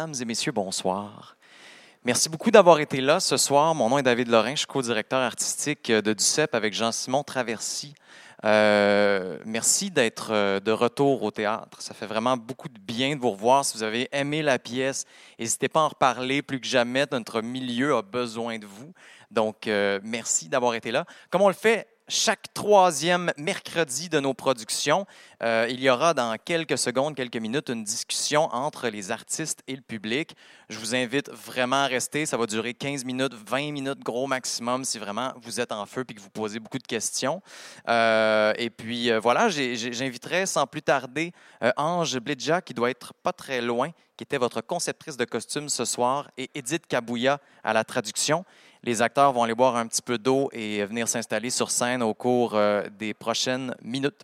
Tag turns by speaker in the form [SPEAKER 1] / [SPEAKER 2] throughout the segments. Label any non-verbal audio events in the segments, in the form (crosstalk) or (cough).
[SPEAKER 1] Mesdames et messieurs, bonsoir. Merci beaucoup d'avoir été là ce soir. Mon nom est David Lorrain, je suis co-directeur artistique de DUCEP avec Jean-Simon Traversy. Euh, merci d'être euh, de retour au théâtre. Ça fait vraiment beaucoup de bien de vous revoir. Si vous avez aimé la pièce, n'hésitez pas à en reparler plus que jamais. Notre milieu a besoin de vous. Donc, euh, merci d'avoir été là. Comme on le fait chaque troisième mercredi de nos productions, euh, il y aura dans quelques secondes, quelques minutes, une discussion entre les artistes et le public. Je vous invite vraiment à rester. Ça va durer 15 minutes, 20 minutes gros maximum si vraiment vous êtes en feu et que vous posez beaucoup de questions. Euh, et puis euh, voilà, j'inviterai sans plus tarder Ange Blidja, qui doit être pas très loin, qui était votre conceptrice de costumes ce soir, et Edith Kabouya à la traduction. Les acteurs vont aller boire un petit peu d'eau et venir s'installer sur scène au cours euh, des prochaines minutes.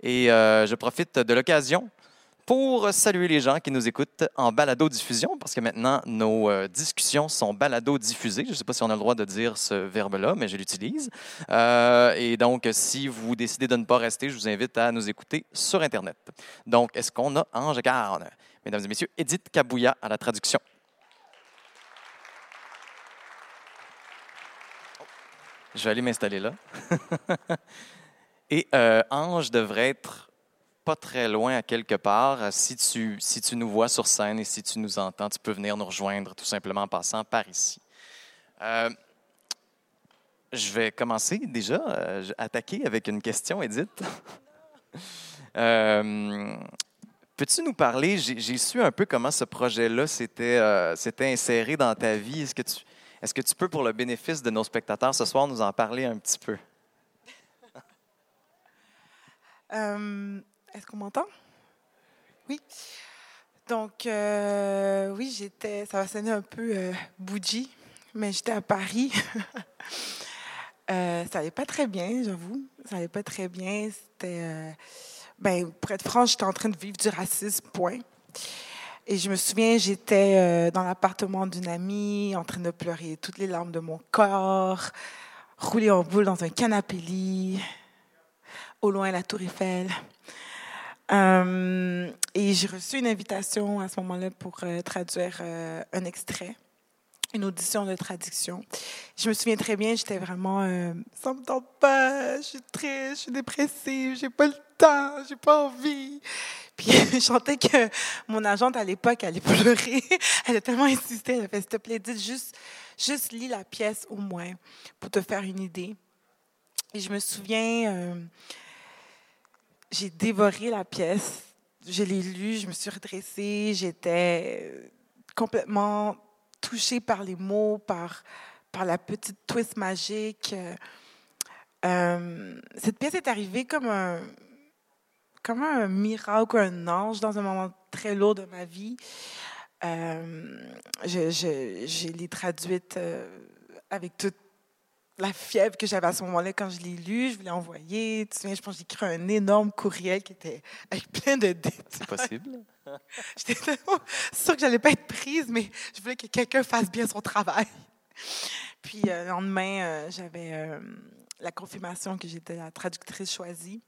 [SPEAKER 1] Et euh, je profite de l'occasion pour saluer les gens qui nous écoutent en balado-diffusion, parce que maintenant, nos euh, discussions sont balado-diffusées. Je ne sais pas si on a le droit de dire ce verbe-là, mais je l'utilise. et donc, si vous décidez de ne pas rester, je vous invite à nous écouter sur Internet. Donc, est-ce qu'on a Ange Garde? Mesdames et messieurs, Edith Kabouya à la traduction. Je vais aller m'installer là. (laughs) Et euh, Ange devrait être pas très loin à quelque part. Si tu, si tu nous vois sur scène et si tu nous entends, tu peux venir nous rejoindre tout simplement en passant par ici. Euh, je vais commencer déjà, euh, attaquer avec une question, Edith. (laughs) Peux-tu nous parler, j'ai su un peu comment ce projet-là s'était inséré dans ta vie. Est-ce que tu, est-ce que tu peux, pour le bénéfice de nos spectateurs ce soir, nous en parler un petit peu?
[SPEAKER 2] Euh, est-ce qu'on m'entend? Oui. Donc, euh, oui, j'étais, ça va sonner un peu euh, bougie, mais j'étais à Paris. (laughs) ça n'allait pas très bien, j'avoue. Ça n'allait pas très bien. C'était, ben, pour être franche, j'étais en train de vivre du racisme, point. Et je me souviens, j'étais euh, dans l'appartement d'une amie, en train de pleurer toutes les larmes de mon corps, roulée en boule dans un canapé-lit, au loin la Tour Eiffel. Euh, et j'ai reçu une invitation à ce moment-là pour euh, traduire un extrait, une audition de traduction. Je me souviens très bien, j'étais vraiment, ça me tente pas, je suis triste, je suis dépressive, j'ai pas le temps, j'ai pas envie. Puis (laughs) je sentais que mon agente à l'époque allait pleurer. (laughs) Elle a tellement insisté. Elle a fait, s'il te plaît, dites juste, juste lis la pièce au moins pour te faire une idée. Et je me souviens, euh, j'ai dévoré la pièce. Je l'ai lue, je me suis redressée. J'étais complètement touchée par les mots, par, par la petite twist magique. Euh, cette pièce est arrivée comme un comme un miracle, un ange dans un moment très lourd de ma vie. Euh, je, je, l'ai traduite euh, avec toute la fièvre que j'avais à ce moment-là quand je l'ai lu. Je l'ai envoyé. Tu sais, je pense que j'ai écrit un énorme courriel qui était avec plein de détails.
[SPEAKER 1] C'est possible. (laughs)
[SPEAKER 2] J'étais tellement sûre que j'allais pas être prise, mais je voulais que quelqu'un fasse bien son travail. Puis euh, le lendemain, j'avais la confirmation que j'étais la traductrice choisie.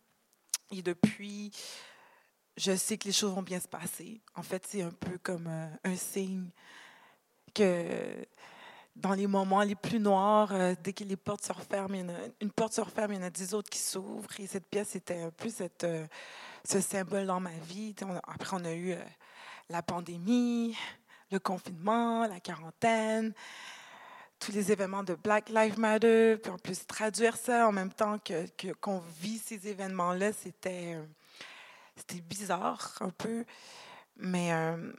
[SPEAKER 2] Et depuis, je sais que les choses vont bien se passer. En fait, c'est un peu comme euh, un signe que dans les moments les plus noirs, euh, dès que les portes se referment, une porte se referme, il y en a dix autres qui s'ouvrent. Et cette pièce était un peu euh, ce symbole dans ma vie. après, on a eu la pandémie, le confinement, la quarantaine tous les événements de Black Lives Matter, puis en plus traduire ça en même temps que qu'on vit ces événements-là, c'était euh, c'était bizarre un peu, mais euh,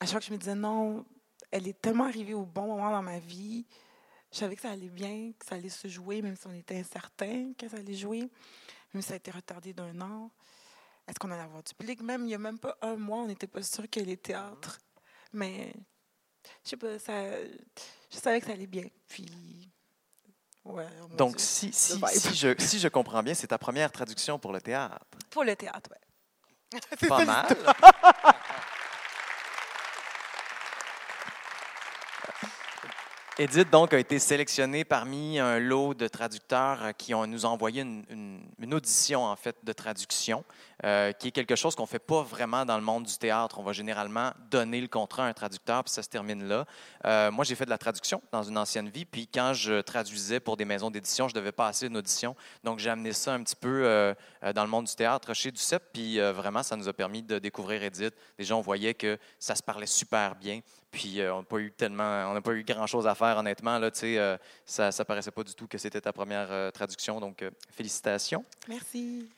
[SPEAKER 2] à chaque fois que je me disais non, elle est tellement arrivée au bon moment dans ma vie, je savais que ça allait bien, que ça allait se jouer, même si on était incertain que ça allait jouer, même si ça a été retardé d'un an. Est-ce qu'on allait avoir du public? Même il n'y a même pas un mois, on n'était pas sûr ait les théâtres. Mais je sais pas, ça, je savais que ça allait bien. Puis,
[SPEAKER 1] ouais, Donc, si, si, si, je, si je comprends bien, c'est ta première traduction pour le théâtre.
[SPEAKER 2] Pour le théâtre, oui.
[SPEAKER 1] Pas (laughs) mal. Edith, donc, a été sélectionnée parmi un lot de traducteurs qui ont, nous ont envoyé une, audition, en fait, de traduction, euh, qui est quelque chose qu'on ne fait pas vraiment dans le monde du théâtre. On va généralement donner le contrat à un traducteur, puis ça se termine là. Euh, moi, j'ai fait de la traduction dans une ancienne vie, puis quand je traduisais pour des maisons d'édition, je devais passer une audition. Donc, j'ai amené ça un petit peu euh, dans le monde du théâtre chez Duceppe, puis vraiment, ça nous a permis de découvrir Edith. Déjà, on voyait que ça se parlait super bien, puis on n'a pas eu tellement, on n'a pas eu grand-chose à faire, honnêtement. Là, ça ne paraissait pas du tout que c'était ta première traduction, donc félicitations.
[SPEAKER 2] Merci.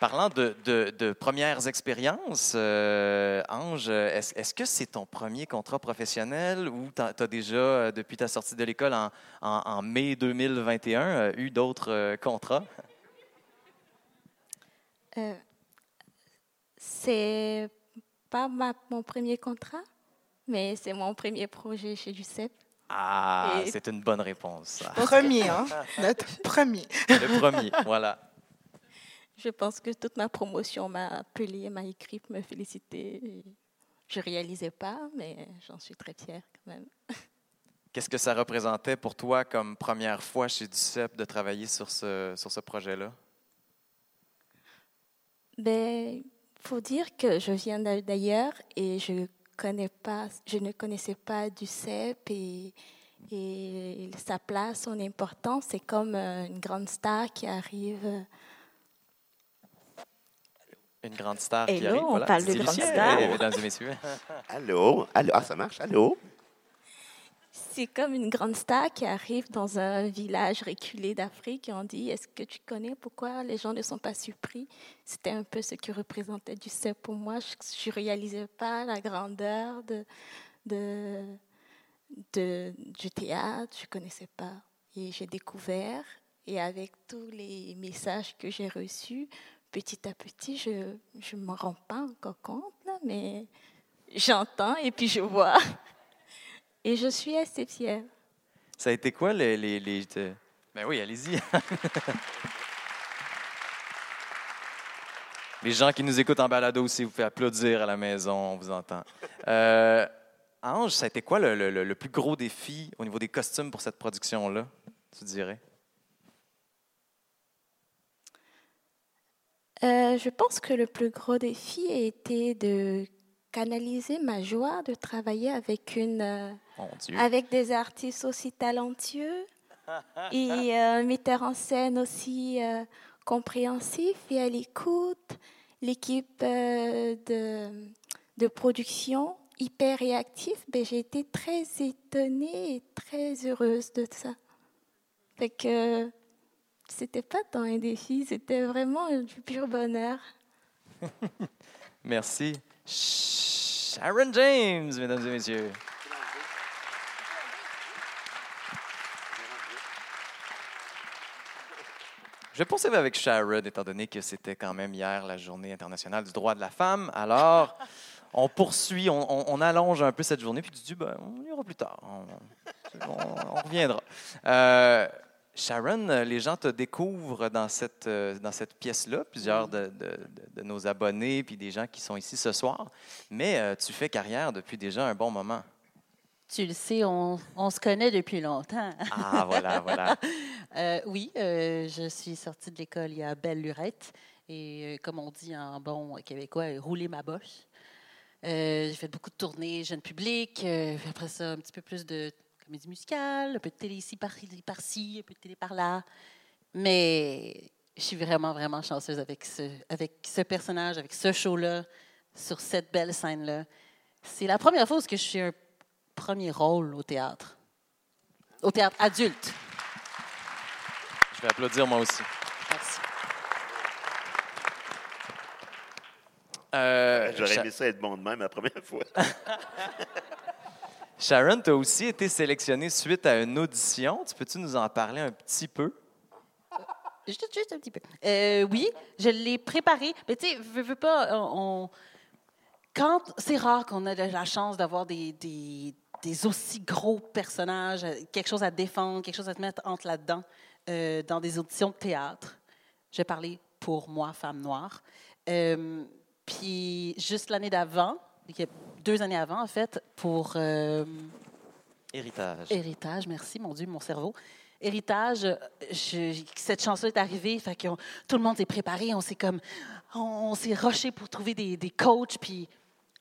[SPEAKER 1] Parlant de, premières expériences, euh, Ange, est-ce que c'est ton premier contrat professionnel ou tu as, déjà, euh, depuis ta sortie de l'école en, mai 2021, euh, eu d'autres contrats?
[SPEAKER 3] c'est pas mon premier contrat, mais c'est mon premier projet chez Ducep.
[SPEAKER 1] Ah, c'est une bonne réponse.
[SPEAKER 2] Premier, hein? Notre premier.
[SPEAKER 1] Le premier, voilà.
[SPEAKER 3] Je pense que toute ma promotion m'a appelé, m'a écrit pour me féliciter. Je ne réalisais pas, mais j'en suis très fière quand même.
[SPEAKER 1] Qu'est-ce que ça représentait pour toi comme première fois chez DUCEP de travailler sur ce, sur ce projet-là?
[SPEAKER 3] Ben, faut dire que je viens d'ailleurs et je, connais pas, je ne connaissais pas DUCEP et, et sa place, son importance. C'est comme euh, une grande star qui arrive
[SPEAKER 1] une grande star
[SPEAKER 3] qui
[SPEAKER 1] arrive.
[SPEAKER 3] on parle de grande star.
[SPEAKER 1] mesdames et messieurs.
[SPEAKER 4] Allô? Allô? Ah, ça marche? Allô?
[SPEAKER 3] C'est comme une grande star qui arrive dans un village reculé d'Afrique et on dit Est-ce que tu connais pourquoi les gens ne sont pas surpris? C'était un peu ce qui représentait du CEP pour moi. Je ne réalisais pas la grandeur de, de, de, du théâtre, je ne connaissais pas. Et j'ai découvert, et avec tous les messages que j'ai reçus, petit à petit, je ne me rends pas encore compte, mais j'entends et puis je vois. Et je suis assez fière.
[SPEAKER 1] Ça a été quoi les... les, les... Ben oui, allez-y. (laughs) les gens qui nous écoutent en balado aussi, vous pouvez applaudir à la maison, on vous entend. Euh, Ange, ça a été quoi le, le, le plus gros défi au niveau des costumes pour cette production-là, tu dirais?
[SPEAKER 3] Euh, je pense que le plus gros défi a été de canaliser ma joie de travailler avec, une, euh, avec des artistes aussi talentueux (laughs) et un metteur en scène aussi euh, compréhensif et à l'écoute, l'équipe de, de production hyper réactive. Ben, j'ai été très étonnée et très heureuse de ça. Fait que c'était pas tant un défi, c'était vraiment du pur bonheur. (laughs)
[SPEAKER 1] Merci. Sharon James, mesdames et messieurs. Je vais poursuivre avec Sharon, étant donné que c'était quand même hier la journée internationale du droit de la femme. Alors, (laughs) on poursuit, on, allonge un peu cette journée, puis tu dis, ben, on ira plus tard. On, reviendra. Euh, Sharon, euh, les gens te découvrent dans cette, euh, dans cette pièce-là, plusieurs de, de, nos abonnés, puis des gens qui sont ici ce soir, mais euh, tu fais carrière depuis déjà un bon moment.
[SPEAKER 5] Tu le sais, on, on se connaît depuis longtemps.
[SPEAKER 1] Ah, voilà, voilà. (laughs)
[SPEAKER 5] oui, je suis sortie de l'école il y a belle lurette, et comme on dit en bon québécois, rouler ma bosse. j'ai fait beaucoup de tournées jeunes publics, après ça, un petit peu plus de comédie musicale, un peu de télé ici, par-ci, un peu de télé par-là. Mais je suis vraiment, vraiment chanceuse avec ce, avec ce personnage, avec ce show-là, sur cette belle scène-là. C'est la première fois que je suis un premier rôle au théâtre, au théâtre adulte.
[SPEAKER 1] Je vais applaudir moi aussi.
[SPEAKER 5] Merci.
[SPEAKER 4] Euh, J'aurais aimé ça être bon de même la première fois. (laughs)
[SPEAKER 1] Sharon, tu as aussi été sélectionnée suite à une audition. Tu peux-tu nous en parler un petit peu?
[SPEAKER 5] Euh, juste, un petit peu. Euh, oui, je l'ai préparé. Mais tu sais, veux, veux pas, on, quand c'est rare qu'on ait la chance d'avoir des, des, aussi gros personnages, quelque chose à défendre, quelque chose à te mettre entre là-dedans, euh, dans des auditions de théâtre. J'ai parlé pour moi, femme noire. puis juste l'année d'avant, deux années avant, en fait, pour euh,
[SPEAKER 1] Héritage.
[SPEAKER 5] Héritage, merci, mon Dieu, mon cerveau. Héritage, je- cette chanson est arrivée, fait que on- tout le monde s'est préparé, on s'est comme, on, on s'est rushé pour trouver des, des coachs, puis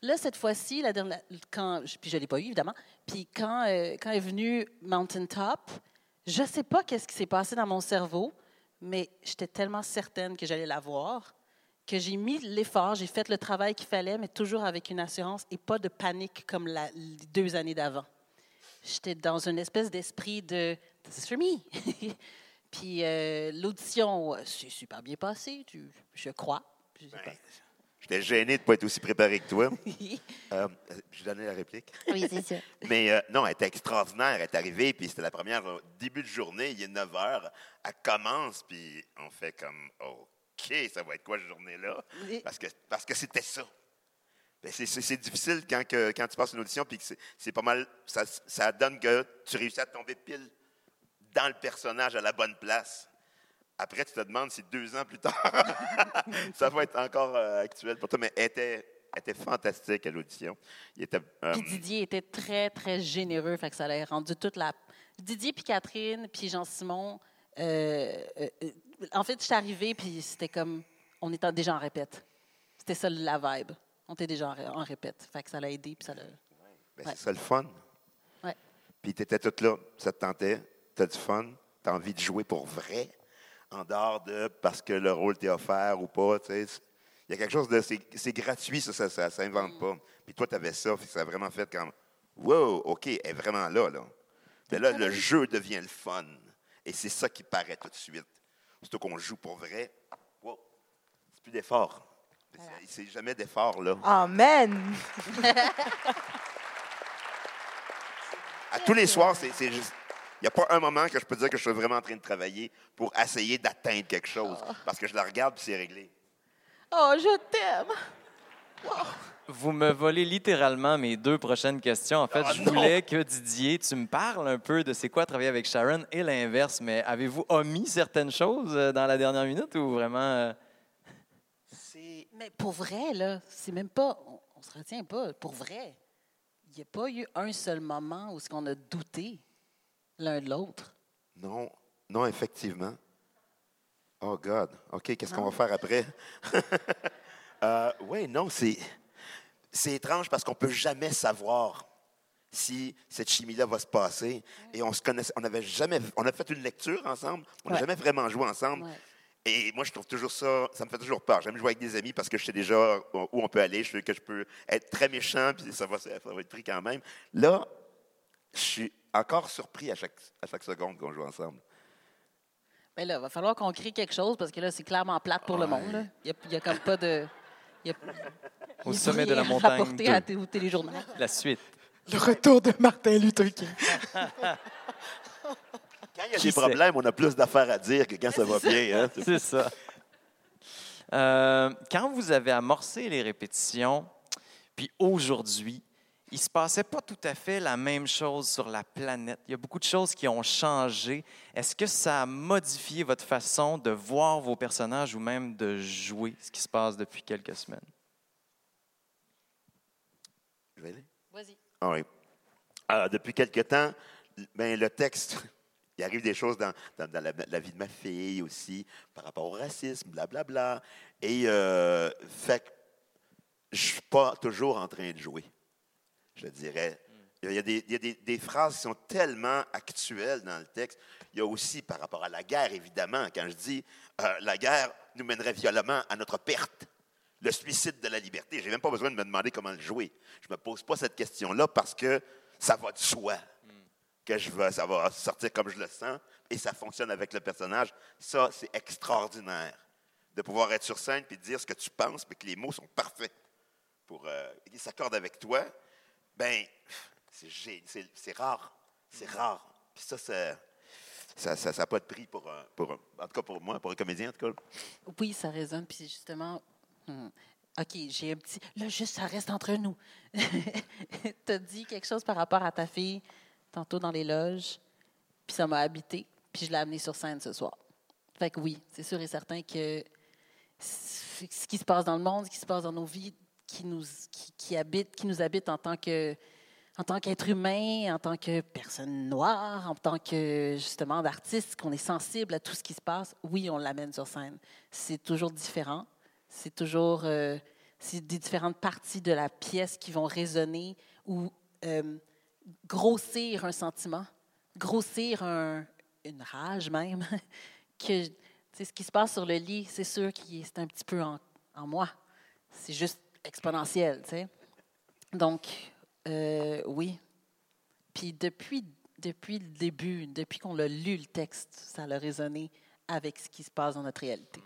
[SPEAKER 5] là, cette fois-ci, la dernière, quand, puis je ne l'ai pas eu, évidemment, puis quand, euh, quand est venu Mountain Top, je ne sais pas qu'est-ce qui s'est passé dans mon cerveau, mais j'étais tellement certaine que j'allais la voir que j'ai mis l'effort, j'ai fait le travail qu'il fallait, mais toujours avec une assurance et pas de panique comme la- les deux années d'avant. J'étais dans une espèce d'esprit de This is for me. (laughs) Puis euh, l'audition s'est super bien passée, tu- je crois. Je
[SPEAKER 4] Ben, J'étais gêné de ne pas être aussi préparé que toi. (laughs) Euh, je donnais la réplique.
[SPEAKER 5] oui, c'est ça. (laughs)
[SPEAKER 4] Mais euh, non, elle était extraordinaire. Elle est arrivée, puis c'était la première début de journée, il est 9 heures. Elle commence, puis on fait comme OK, ça va être quoi cette journée-là? Parce que parce que c'était ça. Ben, c'est- C'est c'est difficile quand, que- quand tu passes une audition, puis que c'est- c'est pas mal. Ça, ça donne que tu réussis à tomber pile dans le personnage à la bonne place. Après, tu te demandes si deux ans plus tard, (laughs) ça va être encore euh, actuel pour toi. Mais elle était, elle était fantastique à l'audition. Il était. euh,
[SPEAKER 5] Puis Didier était très, très généreux, fait que ça l'a rendu toute la... Didier, puis Catherine, puis Jean-Simon, en fait, je suis arrivée, puis c'était comme... On était déjà en répète. C'était ça la vibe. On était déjà en, ré- en répète. Fait que ça l'a aidé, puis ça l'a...
[SPEAKER 4] Ben,
[SPEAKER 5] Ouais.
[SPEAKER 4] C'est ça le fun.
[SPEAKER 5] Ouais.
[SPEAKER 4] Puis tu étais toute là, ça te tentait, tu as du fun, tu as envie de jouer pour vrai, en dehors de parce que le rôle t'est offert ou pas. tu sais. Il y a quelque chose de. C'est gratuit, ça, ça, ça, s'invente pas. Puis toi, tu avais ça, fait que ça a vraiment fait comme Wow, OK, elle est vraiment là. là. Mais là, le jeu devient le fun. Et c'est ça qui paraît tout de suite. Surtout qu'on joue pour vrai. Wow, c'est plus d'effort. C'est- C'est jamais d'effort, là.
[SPEAKER 2] Amen.
[SPEAKER 4] À tous les soirs, c'est juste. Il n'y a pas un moment que je peux dire que je suis vraiment en train de travailler pour essayer d'atteindre quelque chose. Parce que je la regarde puis c'est réglé.
[SPEAKER 5] Oh, je t'aime!
[SPEAKER 1] Vous me volez littéralement mes deux prochaines questions. En fait,
[SPEAKER 4] Ah,
[SPEAKER 1] je
[SPEAKER 4] non!
[SPEAKER 1] voulais que Didier, tu me parles un peu de c'est quoi travailler avec Sharon et l'inverse, mais avez-vous omis certaines choses euh, dans la dernière minute ou vraiment. euh,
[SPEAKER 4] C'est.
[SPEAKER 5] Mais pour vrai, là, c'est même pas... On, on se retient pas. Pour vrai, il n'y a pas eu un seul moment où ce qu'on a douté l'un de l'autre.
[SPEAKER 4] Non, non, effectivement. Oh God. OK, qu'est-ce qu'on va faire après? (laughs) euh, oui, non, c'est. C'est étrange parce qu'on ne peut jamais savoir si cette chimie-là va se passer. Et on se connaissait, on avait jamais, on a fait une lecture ensemble, on n'a
[SPEAKER 5] Ouais.
[SPEAKER 4] jamais vraiment joué ensemble.
[SPEAKER 5] Ouais.
[SPEAKER 4] Et moi, je trouve toujours ça, ça me fait toujours peur. J'aime jouer avec des amis parce que je sais déjà où on peut aller. Je sais que je peux être très méchant, puis ça va, ça va être pris quand même. Là, je suis encore surpris à chaque, à chaque seconde qu'on joue ensemble.
[SPEAKER 5] Mais là, il va falloir qu'on crée quelque chose parce que là, c'est clairement plate pour le monde. là. Il n'y a, comme pas de. il y a-
[SPEAKER 1] Au
[SPEAKER 5] il
[SPEAKER 1] sommet de la montagne
[SPEAKER 5] rapporter à
[SPEAKER 1] deux.
[SPEAKER 5] t- au téléjournal.
[SPEAKER 1] La suite.
[SPEAKER 2] Le retour de Martin Luther King. (laughs)
[SPEAKER 4] Quand il y a
[SPEAKER 1] Qui
[SPEAKER 4] des problèmes, on a plus d'affaires à dire que quand ça va bien. Hein? (laughs)
[SPEAKER 1] C'est ça. Euh, quand vous avez amorcé les répétitions, puis aujourd'hui, il ne se passait pas tout à fait la même chose sur la planète. Il y a beaucoup de choses qui ont changé. Est-ce que ça a modifié votre façon de voir vos personnages ou même de jouer ce qui se passe depuis quelques semaines?
[SPEAKER 4] Je vais aller.
[SPEAKER 5] Vas-y.
[SPEAKER 4] Ah oui. Alors, depuis quelque temps, ben, le texte, (laughs) il arrive des choses dans, dans- dans la, la vie de ma fille aussi, par rapport au racisme, blablabla. Et euh, fait que je suis pas toujours en train de jouer, je dirais. Il y a, des, il y a des- des phrases qui sont tellement actuelles dans le texte. Il y a aussi par rapport à la guerre, évidemment, quand je dis euh, la guerre nous mènerait violemment à notre perte le suicide de la liberté. Je n'ai même pas besoin de me demander comment le jouer. Je ne me pose pas cette question-là parce que ça va de soi. Que je vais, ça va sortir comme je le sens et ça fonctionne avec le personnage. Ça, c'est extraordinaire. De pouvoir être sur scène et de dire ce que tu penses, mais que les mots sont parfaits pour euh, qu'ils s'accordent avec toi. Ben, c'est gé- c'est c'est rare. C'est rare. Puis ça, ça ça n'a pas de prix pour, un- pour en tout cas pour moi, pour un comédien, en tout cas.
[SPEAKER 5] Oui, ça résonne. Puis justement, hmm, OK, j'ai un petit. Là, juste, ça reste entre nous. (laughs) tu as dit quelque chose par rapport à ta fille tantôt dans les loges, puis ça m'a habité, puis je l'ai amenée sur scène ce soir. Fait que oui, c'est sûr et certain que ce qui se passe dans le monde, ce qui se passe dans nos vies, qui nous, qui habite, qui nous habite en tant que, en tant qu'être humain, en tant que personne noire, en tant que justement d'artiste, qu'on est sensible à tout ce qui se passe, oui, on l'amène sur scène. C'est toujours différent. C'est toujours euh, des différentes parties de la pièce qui vont résonner ou euh, grossir un sentiment, grossir un, une rage même. (laughs) que ce qui se passe sur le lit, c'est sûr que c'est un petit peu en, moi. C'est juste exponentiel, tu sais. Donc, euh, oui. Puis depuis, depuis le début, depuis qu'on a lu le texte, ça a résonné avec ce qui se passe dans notre réalité.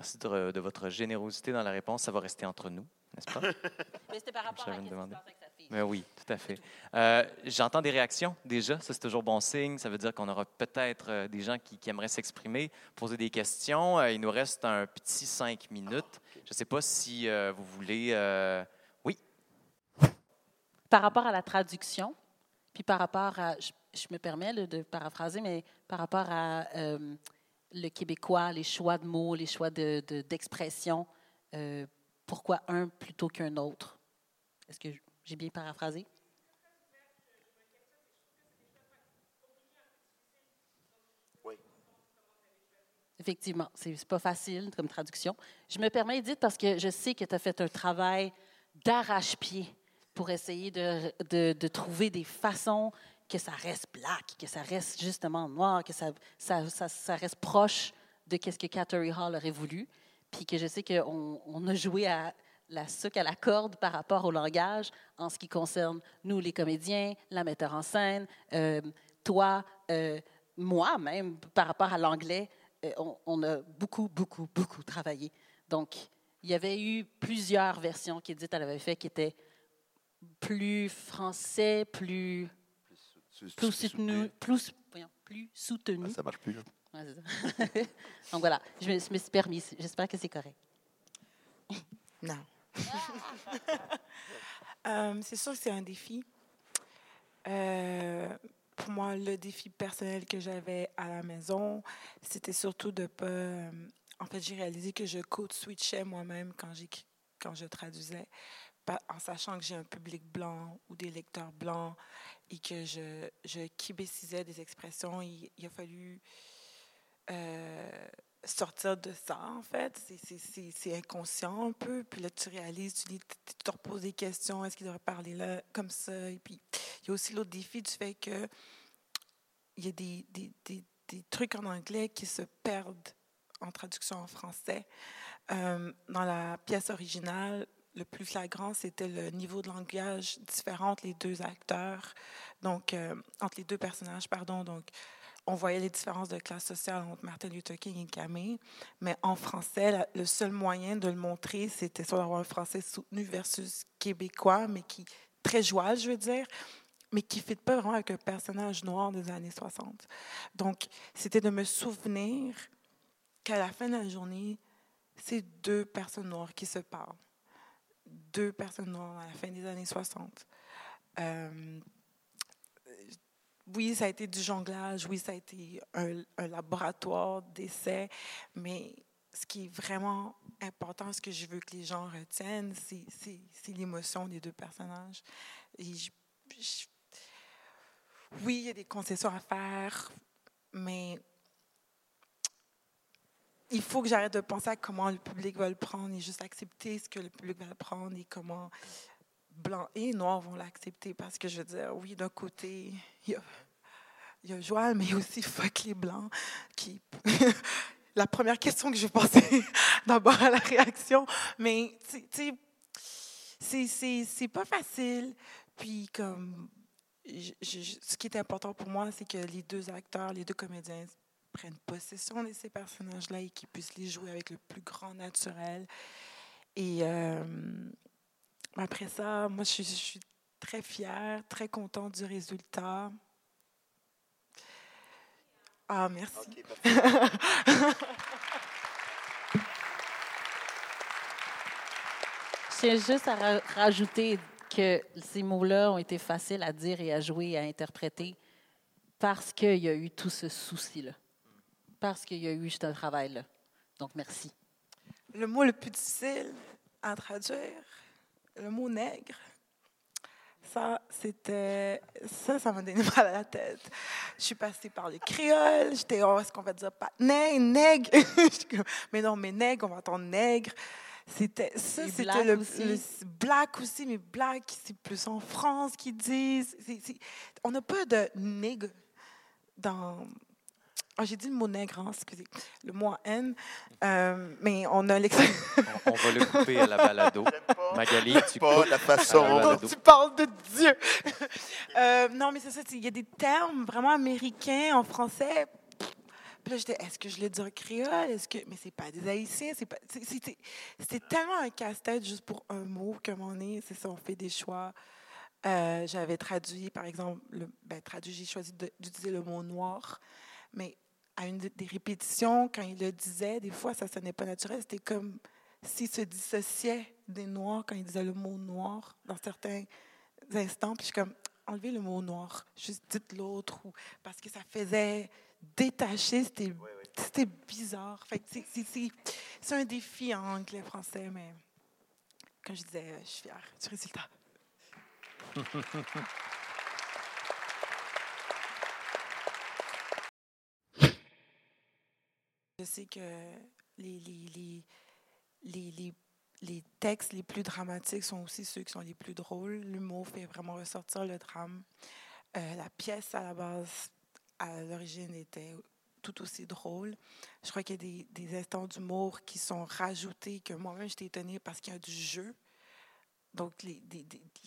[SPEAKER 1] Merci de, de votre générosité dans la réponse. Ça va rester entre nous, n'est-ce pas? (laughs)
[SPEAKER 5] Mais c'était par rapport à
[SPEAKER 1] J'avais
[SPEAKER 5] ce qui se
[SPEAKER 1] demandé.
[SPEAKER 5] passe avec sa fille.
[SPEAKER 1] Mais oui, tout à fait. Euh, J'entends des réactions déjà. Ça, c'est toujours bon signe. Ça veut dire qu'on aura peut-être euh, des gens qui, qui aimeraient s'exprimer, poser des questions. Euh, il nous reste un petit cinq minutes. Je ne sais pas si euh, vous voulez. euh, Oui,
[SPEAKER 5] Par rapport à la traduction, puis par rapport à, je, je me permets là, de paraphraser, mais par rapport à euh, le québécois, les choix de mots, les choix de- de- d'expression, euh, pourquoi un plutôt qu'un autre? Est-ce que j'ai bien paraphrasé?
[SPEAKER 4] Oui.
[SPEAKER 5] Effectivement, c'est c'est pas facile comme traduction. Je me permets, Edith, parce que je sais que tu as fait un travail d'arrache-pied pour essayer de, de- de trouver des façons que ça reste black, que ça reste justement noir, que ça, reste proche de ce que Catherine Hall aurait voulu. Puis que je sais qu'on on a joué à la sucre à la corde par rapport au langage en ce qui concerne nous, les comédiens, la metteur en scène, euh, toi, euh, moi même, par rapport à l'anglais, euh, on, on a beaucoup, beaucoup, beaucoup travaillé. Donc, il y avait eu plusieurs versions qu'Edith avait fait qui étaient plus français, plus,
[SPEAKER 4] Plus-
[SPEAKER 5] soutenu, plus, plus soutenu.
[SPEAKER 4] Ah, Ça marche plus.
[SPEAKER 5] Ouais, ça. (laughs) Donc voilà, je me, je me suis permis. J'espère que c'est correct. (laughs)
[SPEAKER 2] Non. (laughs) Euh, c'est sûr que c'est un défi. Euh, pour moi, le défi personnel que j'avais à la maison, c'était surtout de pas. euh, en fait, j'ai réalisé que je code switchais moi-même quand, quand je traduisais, en sachant que j'ai un public blanc ou des lecteurs blancs et que je, je québécisais des expressions. Il, a fallu euh, sortir de ça, en fait. C'est- inconscient un peu. Puis là, tu réalises, tu, lis, tu te reposes des questions. Est-ce qu'il devrait parler là comme ça? Et puis, il y a aussi l'autre défi du fait que il y a des, des, des, des trucs en anglais qui se perdent en traduction en français. Euh, dans la pièce originale, le plus flagrant, c'était le niveau de langage différent entre les deux acteurs, donc euh, entre les deux personnages, pardon. Donc, on voyait les différences de classe sociale entre Martin Luther King et Camille, mais en français, le seul moyen de le montrer, c'était soit d'avoir un français soutenu versus québécois, mais qui très joual, je veux dire, mais qui ne fit pas vraiment avec un personnage noir des années 60. Donc, c'était de me souvenir qu'à la fin de la journée, c'est deux personnes noires qui se parlent. Deux personnes à la fin des années 60. Euh, oui, ça a été du jonglage, oui, ça a été un, laboratoire d'essais, mais ce qui est vraiment important, ce que je veux que les gens retiennent, c'est- l'émotion des deux personnages. Oui, il y a des concessions à faire, mais il faut que j'arrête de penser à comment le public va le prendre et juste accepter ce que le public va le prendre et comment blanc et noir vont l'accepter. Parce que je veux dire, oui, d'un côté, il y a, il y a Joël, mais aussi fuck les blancs qui. (laughs) la première question que je penser (laughs) d'abord à la réaction, mais tu sais, c'est- pas facile. Puis, comme. ce qui est important pour moi, c'est que les deux acteurs, les deux comédiens prennent possession de ces personnages-là et qu'ils puissent les jouer avec le plus grand naturel. Et euh, après ça, moi, je suis, je suis très fière, très contente du résultat. Ah, merci.
[SPEAKER 4] OK, parfait. (laughs)
[SPEAKER 5] Je tiens juste à ra- rajouter que ces mots-là ont été faciles à dire et à jouer et à interpréter parce qu'il y a eu tout ce souci-là. Parce qu'il y a eu ce travail-là. Donc, merci.
[SPEAKER 2] Le mot le plus difficile à traduire, le mot nègre. Ça, c'était. Ça, ça m'a donné (laughs) mal à la tête. Je suis passée par le créole. J'étais, oh, est-ce qu'on va dire pas nègre, nègre? (laughs) Mais non, mais nègre, on va entendre nègre. C'était ça, c'était
[SPEAKER 5] black
[SPEAKER 2] le, le- black aussi, mais black, c'est plus en France qu'ils disent. On n'a pas de nègre dans. Ah, j'ai dit le mot nègre, hein, excusez, le mot en N. Euh, mais on a l'ex-
[SPEAKER 1] On, on va le couper à la balado. Magali, tu
[SPEAKER 4] Pas
[SPEAKER 1] coupes.
[SPEAKER 4] la façon.
[SPEAKER 1] Voilà.
[SPEAKER 2] dont tu parles de Dieu. (laughs) Euh, non, mais c'est ça, il y a des termes vraiment américains en français. Puis là, j'étais, est-ce que je le dis en créole? Est-ce que... Mais c'est pas des haïtiens. C'est pas... c'est- C'était c'était tellement un casse-tête juste pour un mot un moment donné, c'est ça, on fait des choix. Euh, J'avais traduit, par exemple, le... ben, traduit, j'ai choisi de- d'utiliser le mot noir, mais à une des répétitions, quand il le disait, des fois, ça sonnait pas naturel. C'était comme s'il se dissociait des noirs quand il disait le mot noir dans certains instants. Puis je suis comme, enlevez le mot noir, juste dites l'autre. ou- Parce que ça faisait détacher, c'était c'était bizarre. Fait c'est- c'est- un défi en anglais-français, mais comme je disais, je suis fière du résultat. (laughs) Je sais que les, les, les, les, les, textes les plus dramatiques sont aussi ceux qui sont les plus drôles. L'humour fait vraiment ressortir le drame. Euh, la pièce, à la base, à l'origine, était tout aussi drôle. Je crois qu'il y a des, des instants d'humour qui sont rajoutés, que moi-même, j'étais étonnée parce qu'il y a du jeu. Donc, les,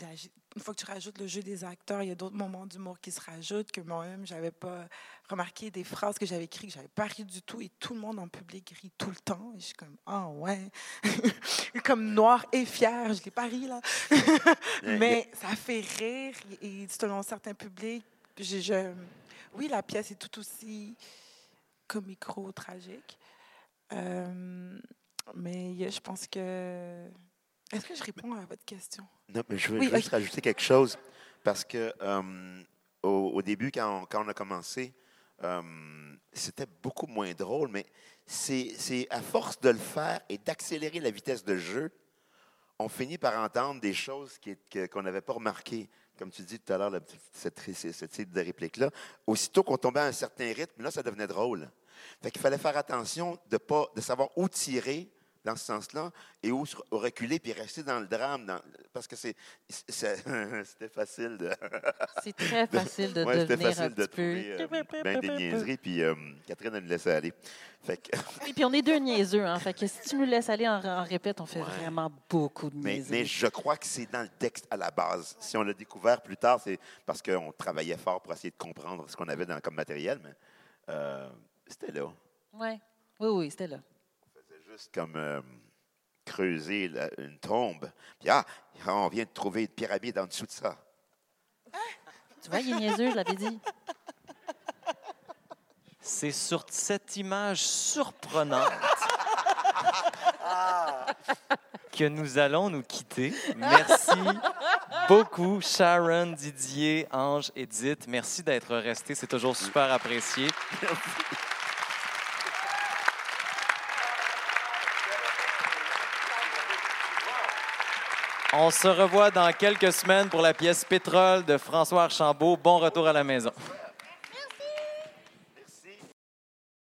[SPEAKER 2] la- une fois que tu rajoutes le jeu des acteurs, il y a d'autres moments d'humour qui se rajoutent que moi-même, je n'avais pas remarqué des phrases que j'avais écrites que je n'avais pas ri du tout et tout le monde en public rit tout le temps. Et je suis comme, ah ouais. (laughs) comme noir et fier, je l'ai pas ri là. (laughs) Mais ça fait rire et selon certains publics, je, je- oui, la pièce est tout aussi comico-tragique. Euh, mais je pense que. Est-ce que je réponds à votre question?
[SPEAKER 4] Non, mais je veux
[SPEAKER 2] Oui,
[SPEAKER 4] juste rajouter quelque chose parce que euh, au, au début, quand on, quand on a commencé, euh, c'était beaucoup moins drôle, mais c'est à force de le faire et d'accélérer la vitesse de jeu, on finit par entendre des choses qu'on n'avait pas remarquées. Comme tu dis tout à l'heure, cette, cette type de réplique-là. Aussitôt qu'on tombait à un certain rythme, là, ça devenait drôle. Fait qu'il fallait faire attention de, pas, de savoir où tirer dans ce sens-là et où reculer puis rester dans le drame. dans- parce que c'est, c'est- (laughs) c'était facile de,
[SPEAKER 5] C'est très (laughs) facile de
[SPEAKER 4] ouais, c'était
[SPEAKER 5] devenir un
[SPEAKER 4] facile de
[SPEAKER 5] petit peu.
[SPEAKER 4] trouver euh, ben des niaiseries. Puis euh, Catherine, elle nous laissait aller. Fait que,
[SPEAKER 5] Et puis on est deux niaiseux, hein. Fait que si tu nous laisses aller en, en répète, on fait
[SPEAKER 4] Ouais.
[SPEAKER 5] vraiment beaucoup de
[SPEAKER 4] mais,
[SPEAKER 5] niaiseries.
[SPEAKER 4] mais je crois que c'est dans le texte à la base. Si on l'a découvert plus tard, c'est parce qu'on travaillait fort pour essayer de comprendre ce qu'on avait dans, comme matériel, mais euh, c'était là.
[SPEAKER 5] Ouais. Oui, oui, c'était là.
[SPEAKER 4] Juste comme euh, creuser la- une tombe. Puis, ah, on vient de trouver une pyramide en dessous de ça.
[SPEAKER 5] Tu vois, il est niaiseux, je l'avais dit.
[SPEAKER 1] C'est sur cette image surprenante que nous allons nous quitter. Merci beaucoup, Sharon, Didier, Ange, Edith. Merci d'être restés. C'est toujours super apprécié. On se revoit dans quelques semaines pour la pièce Pétrole de François Archambault. Bon retour à la maison.